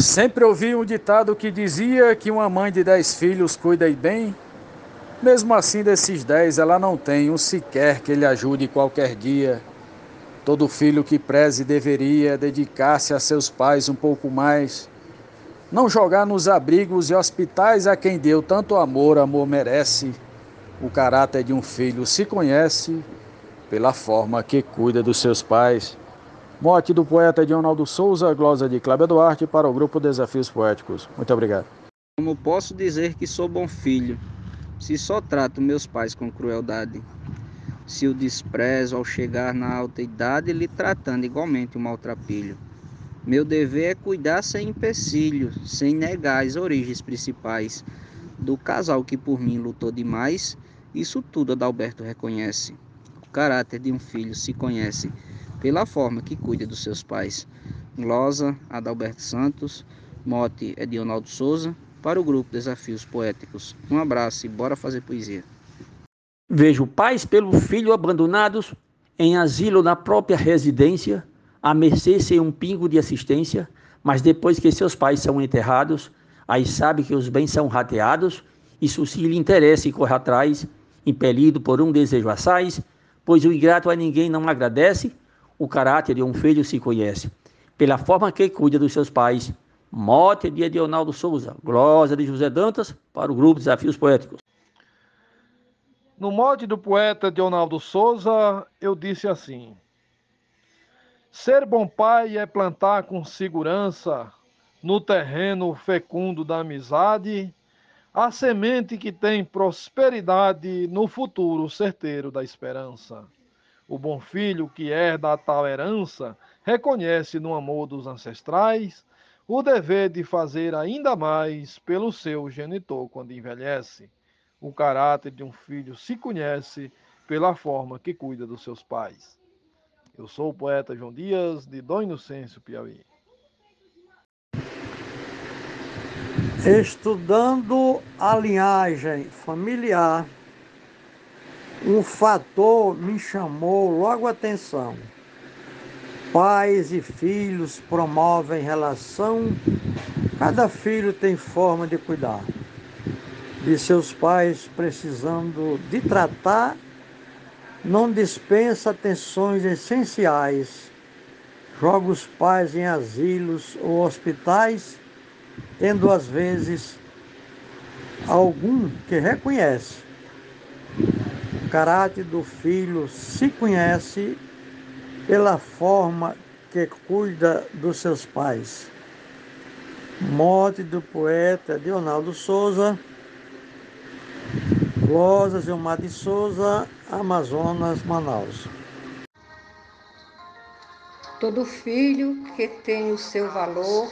Sempre ouvi um ditado que dizia que uma mãe de dez filhos cuida e bem. Mesmo assim, desses dez, ela não tem um sequer que lhe ajude qualquer dia. Todo filho que preze deveria dedicar-se a seus pais um pouco mais. Não jogar nos abrigos e hospitais a quem deu tanto amor, amor merece. O caráter de um filho se conhece pela forma que cuida dos seus pais. Mote do poeta Dionaldo Souza, glosa de Cláudia Duarte para o grupo Desafios Poéticos. Muito obrigado. Como posso dizer que sou bom filho, se só trato meus pais com crueldade? Se o desprezo ao chegar na alta idade, lhe tratando igualmente um maltrapilho. Meu dever é cuidar sem empecilho, sem negar as origens principais do casal que por mim lutou demais. Isso tudo Adalberto reconhece. O caráter de um filho se conhece pela forma que cuida dos seus pais. Glosa, Adalberto Santos, mote é Dionaldo Souza, para o grupo Desafios Poéticos. Um abraço e bora fazer poesia. Vejo pais pelo filho abandonados em asilo na própria residência, a mercê sem um pingo de assistência, mas depois que seus pais são enterrados, aí sabe que os bens são rateados, isso se lhe interessa e corre atrás, impelido por um desejo assaz, pois o ingrato a ninguém não agradece, o caráter de um filho se conhece pela forma que cuida dos seus pais. Mote de Edionaldo Souza, glosa de José Dantas, para o grupo Desafios Poéticos. No mote do poeta Edionaldo Souza, eu disse assim: Ser bom pai é plantar com segurança no terreno fecundo da amizade a semente que tem prosperidade no futuro certeiro da esperança. O bom filho que herda a tal herança reconhece no amor dos ancestrais o dever de fazer ainda mais pelo seu genitor quando envelhece. O caráter de um filho se conhece pela forma que cuida dos seus pais. Eu sou o poeta João Dias, de Dom Inocêncio, Piauí. Estudando a linhagem familiar um fator me chamou logo a atenção. Pais e filhos promovem relação, cada filho tem forma de cuidar de seus pais, precisando de tratar, não dispensa atenções essenciais. Joga os pais em asilos ou hospitais, tendo às vezes algum que reconhece o caráter do filho se conhece pela forma que cuida dos seus pais. Morte do poeta Leonardo Souza, Glosa Gilmar de Souza, Amazonas, Manaus. Todo filho que tem o seu valor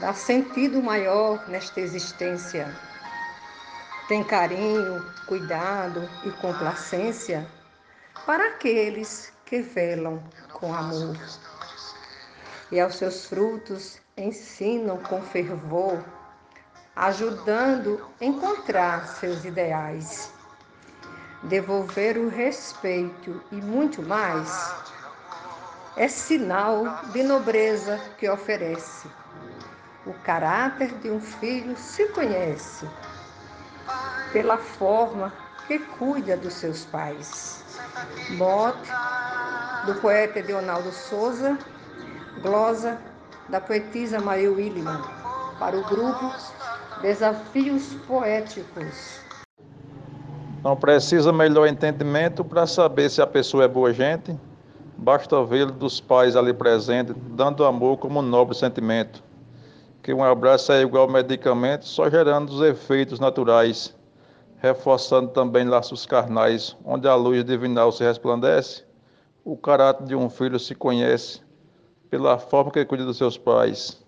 dá sentido maior nesta existência tem carinho, cuidado e complacência para aqueles que velam com amor. E aos seus frutos ensinam com fervor, ajudando a encontrar seus ideais. Devolver o respeito e muito mais é sinal de nobreza que oferece. O caráter de um filho se conhece pela forma que cuida dos seus pais. Mote do poeta Leonardo Souza, glosa da poetisa Maria Williman, para o grupo Desafios Poéticos. Não precisa melhor entendimento para saber se a pessoa é boa gente. Basta vê-lo dos pais ali presentes, dando amor como um nobre sentimento. Que um abraço é igual medicamento, só gerando os efeitos naturais reforçando também laços carnais, onde a luz divinal se resplandece, o caráter de um filho se conhece pela forma que cuida dos seus pais.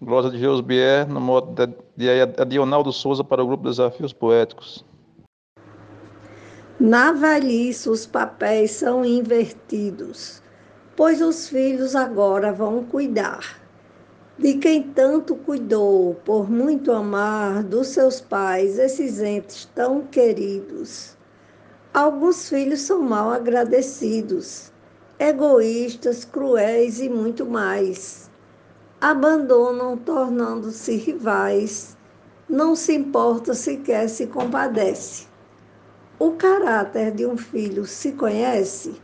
Glória de Jesus Bier, no modo de Adionaldo Souza para o grupo Desafios Poéticos. Na velhice, os papéis são invertidos, pois os filhos agora vão cuidar de quem tanto cuidou por muito amar dos seus pais, esses entes tão queridos. Alguns filhos são mal agradecidos, egoístas, cruéis e muito mais. abandonam tornando-se rivais, não se importa sequer se compadece. O caráter de um filho se conhece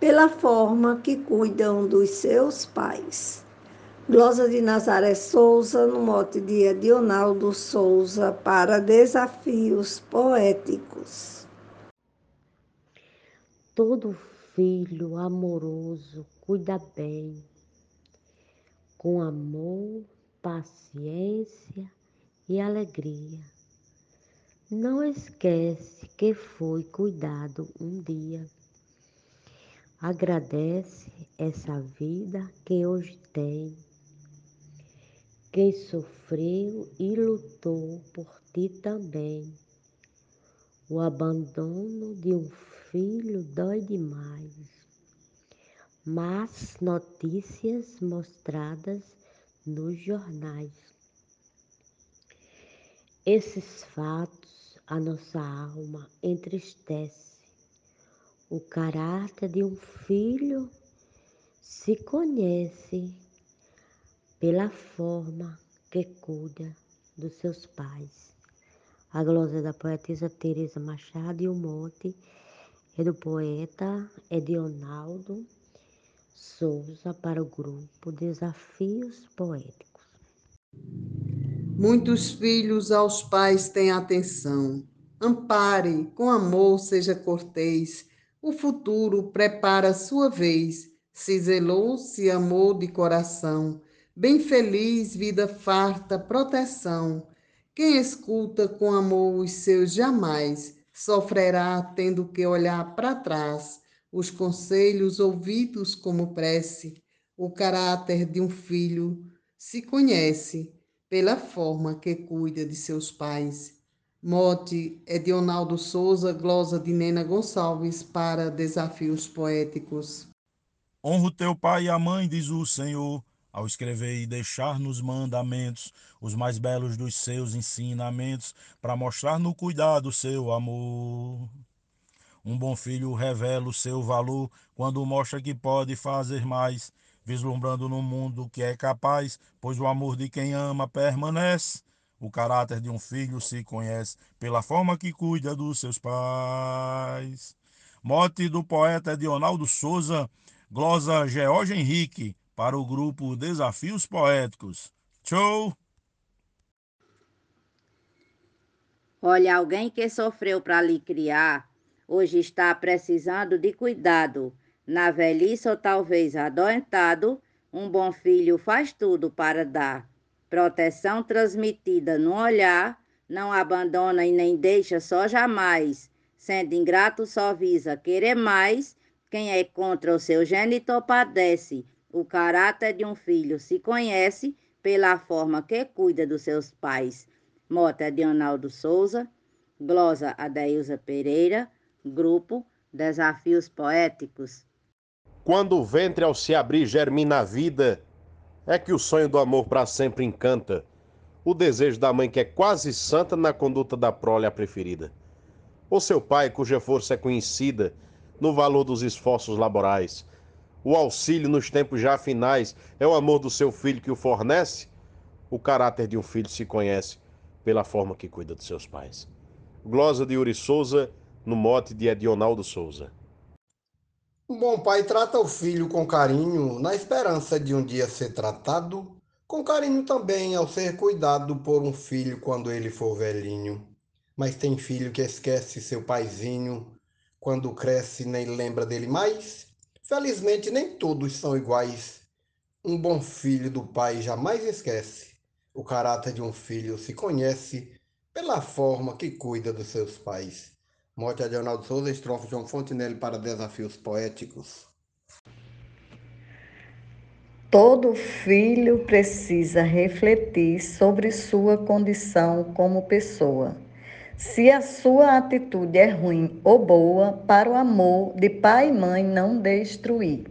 pela forma que cuidam dos seus pais. Glosa de Nazaré Souza, no mote de Edionaldo Souza, para Desafios Poéticos. Todo filho amoroso cuida bem, com amor, paciência e alegria não esquece que foi cuidado um dia. Agradece essa vida que hoje tem. Quem sofreu e lutou por ti também. O abandono de um filho dói demais. Mas notícias mostradas nos jornais. Esses fatos a nossa alma entristece. O caráter de um filho se conhece pela forma que cuida dos seus pais. A glosa da poetisa Teresa Machado e o mote é do poeta Edionaldo Souza para o grupo Desafios Poéticos. Muitos filhos aos pais têm atenção. Ampare, com amor, seja cortês. O futuro prepara sua vez. Se zelou, se amou de coração. Bem feliz, vida farta, proteção. Quem escuta com amor os seus jamais sofrerá tendo que olhar para trás. Os conselhos ouvidos como prece. O caráter de um filho se conhece pela forma que cuida de seus pais. Mote é de Ronaldo Souza, glosa de Nena Gonçalves para Desafios Poéticos. Honra o teu pai e a mãe, diz o Senhor, ao escrever e deixar nos mandamentos os mais belos dos seus ensinamentos, para mostrar no cuidado seu amor. Um bom filho revela o seu valor quando mostra que pode fazer mais vislumbrando no mundo que é capaz, pois o amor de quem ama permanece. O caráter de um filho se conhece pela forma que cuida dos seus pais. Mote do poeta Dionaldo Souza, glosa George Henrique, para o grupo Desafios Poéticos. Tchau! Olha, alguém que sofreu para lhe criar, hoje está precisando de cuidado na velhice ou talvez adoentado, um bom filho faz tudo para dar. Proteção transmitida no olhar, não abandona e nem deixa só jamais. Sendo ingrato, só visa querer mais. Quem é contra o seu genitor padece. O caráter de um filho se conhece pela forma que cuida dos seus pais. Mota de Ronaldo Souza, glosa Adeilza Pereira, grupo Desafios Poéticos. Quando o ventre ao se abrir germina a vida, é que o sonho do amor para sempre encanta. O desejo da mãe que é quase santa na conduta da prole a preferida. O seu pai, cuja força é conhecida no valor dos esforços laborais. O auxílio nos tempos já finais é o amor do seu filho que o fornece. O caráter de um filho se conhece pela forma que cuida de seus pais. Glosa de Yuri Souza, no mote de Edionaldo Souza. Um bom pai trata o filho com carinho, na esperança de um dia ser tratado com carinho também ao ser cuidado por um filho quando ele for velhinho. Mas tem filho que esquece seu paizinho, quando cresce nem lembra dele mais. Felizmente nem todos são iguais. Um bom filho do pai jamais esquece. O caráter de um filho se conhece pela forma que cuida dos seus pais. Morte de Leonardo Souza, estrofe João Fontenelle para Desafios Poéticos. Todo filho precisa refletir sobre sua condição como pessoa. Se a sua atitude é ruim ou boa, para o amor de pai e mãe não destruir.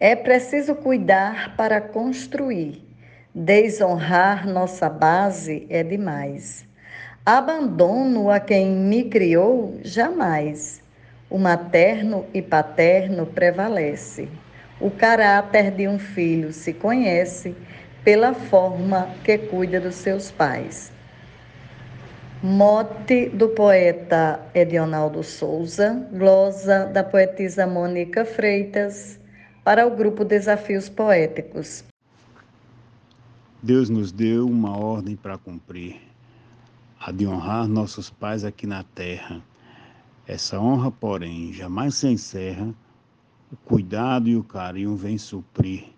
É preciso cuidar para construir. Desonrar nossa base é demais. Abandono a quem me criou jamais. O materno e paterno prevalece. O caráter de um filho se conhece pela forma que cuida dos seus pais. Mote do poeta Edionaldo Souza, glosa da poetisa Mônica Freitas, para o grupo Desafios Poéticos. Deus nos deu uma ordem para cumprir, a de honrar nossos pais aqui na terra. Essa honra, porém, jamais se encerra, o cuidado e o carinho vêm suprir,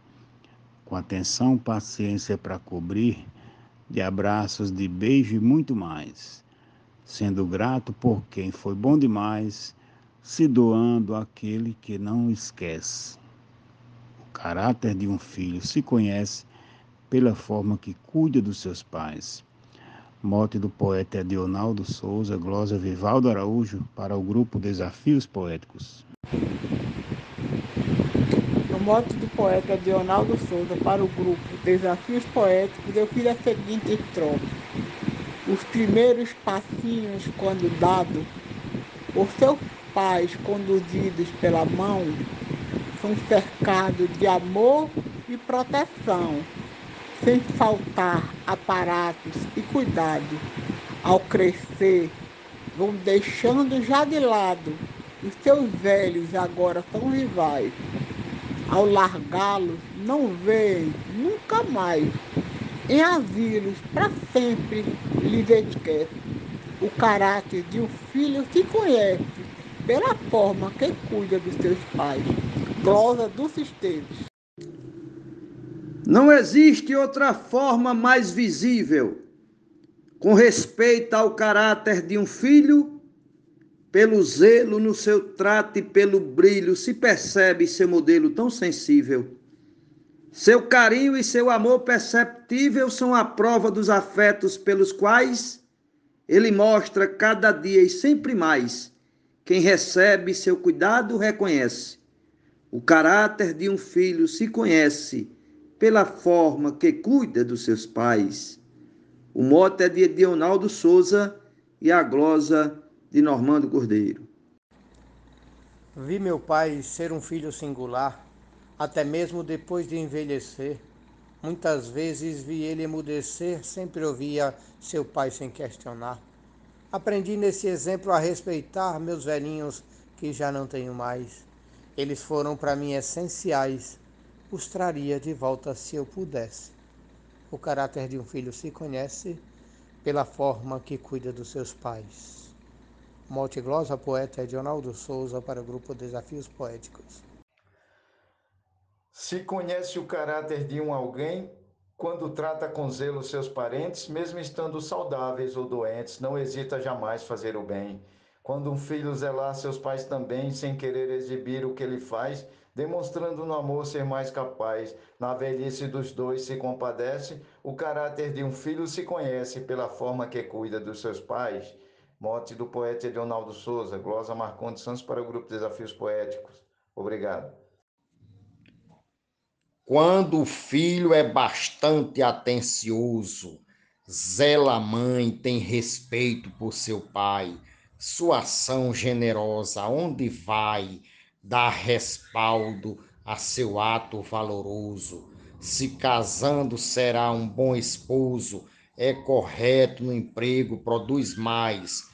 com atenção, paciência para cobrir de abraços, de beijo e muito mais, sendo grato por quem foi bom demais, se doando àquele que não esquece. O caráter de um filho se conhece pela forma que cuida dos seus pais. Mote do poeta Edionaldo Souza, glosa Vivaldo Araújo, para o grupo Desafios Poéticos. No mote do poeta Edionaldo Souza para o grupo Desafios Poéticos, eu fiz a seguinte estrofe. Os primeiros passinhos, quando dado por seus pais conduzidos pela mão, são cercados de amor e proteção, sem faltar aparatos e cuidado. Ao crescer, vão deixando já de lado os seus velhos agora são rivais. Ao largá-los, não veem nunca mais. Em asilos, para sempre, lhes esquece. O caráter de um filho se conhece pela forma que cuida dos seus pais. Glosa dos Esteves. Não existe outra forma mais visível, com respeito ao caráter de um filho, pelo zelo no seu trato e pelo brilho se percebe seu modelo tão sensível. Seu carinho e seu amor perceptível são a prova dos afetos pelos quais ele mostra cada dia e sempre mais. Quem recebe seu cuidado reconhece. O caráter de um filho se conhece pela forma que cuida dos seus pais. O mote é de Dionaldo Souza e a glosa de Normando Cordeiro. Vi meu pai ser um filho singular, até mesmo depois de envelhecer. Muitas vezes vi ele emudecer, sempre ouvia seu pai sem questionar. Aprendi nesse exemplo a respeitar meus velhinhos que já não tenho mais. Eles foram para mim essenciais. Os traria de volta se eu pudesse. O caráter de um filho se conhece pela forma que cuida dos seus pais. Multiglosa poeta Edionaldo Souza para o grupo Desafios Poéticos. Se conhece o caráter de um alguém quando trata com zelo seus parentes, mesmo estando saudáveis ou doentes, não hesita jamais fazer o bem. Quando um filho zelar seus pais também, sem querer exibir o que ele faz, demonstrando no amor ser mais capaz, na velhice dos dois se compadece, o caráter de um filho se conhece pela forma que cuida dos seus pais. Mote do poeta Leonardo Souza, glosa Marcondes Santos para o grupo Desafios Poéticos. Obrigado. Quando o filho é bastante atencioso, zela a mãe, tem respeito por seu pai, sua ação generosa, onde vai, dá respaldo a seu ato valoroso. Se casando, será um bom esposo, é correto no emprego, produz mais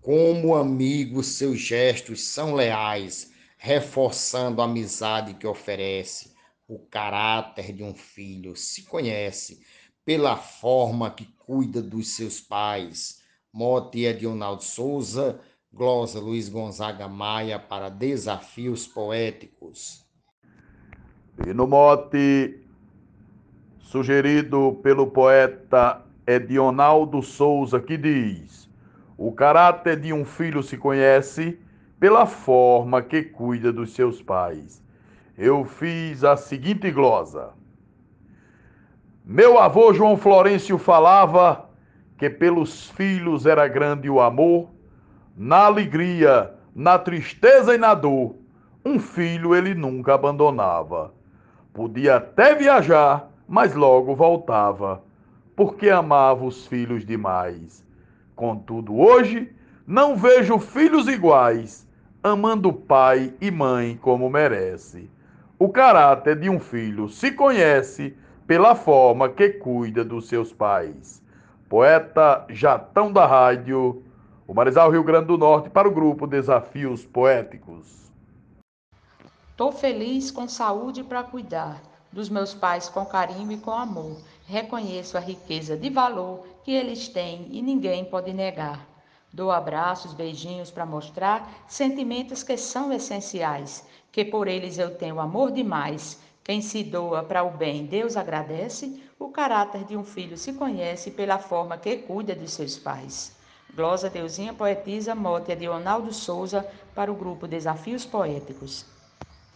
como amigo, seus gestos são leais, reforçando a amizade que oferece. O caráter de um filho se conhece pela forma que cuida dos seus pais. Mote Edionaldo Souza, glosa Luiz Gonzaga Maia para Desafios Poéticos. E no mote sugerido pelo poeta Edionaldo Souza, que diz: o caráter de um filho se conhece pela forma que cuida dos seus pais. Eu fiz a seguinte glosa. Meu avô João Florencio falava que pelos filhos era grande o amor, na alegria, na tristeza e na dor, um filho ele nunca abandonava. Podia até viajar, mas logo voltava, porque amava os filhos demais. Contudo, hoje não vejo filhos iguais, amando pai e mãe como merece. O caráter de um filho se conhece pela forma que cuida dos seus pais. Poeta Jatão da Rádio, o Marizal Rio Grande do Norte, para o grupo Desafios Poéticos. Tô feliz com saúde para cuidar dos meus pais com carinho e com amor. Reconheço a riqueza de valor que eles têm e ninguém pode negar. Dou abraços, beijinhos para mostrar sentimentos que são essenciais, que por eles eu tenho amor demais. Quem se doa para o bem, Deus agradece. O caráter de um filho se conhece pela forma que cuida dos seus pais. Glosa Deusinha poetisa mote de Ronaldo Souza para o grupo Desafios Poéticos.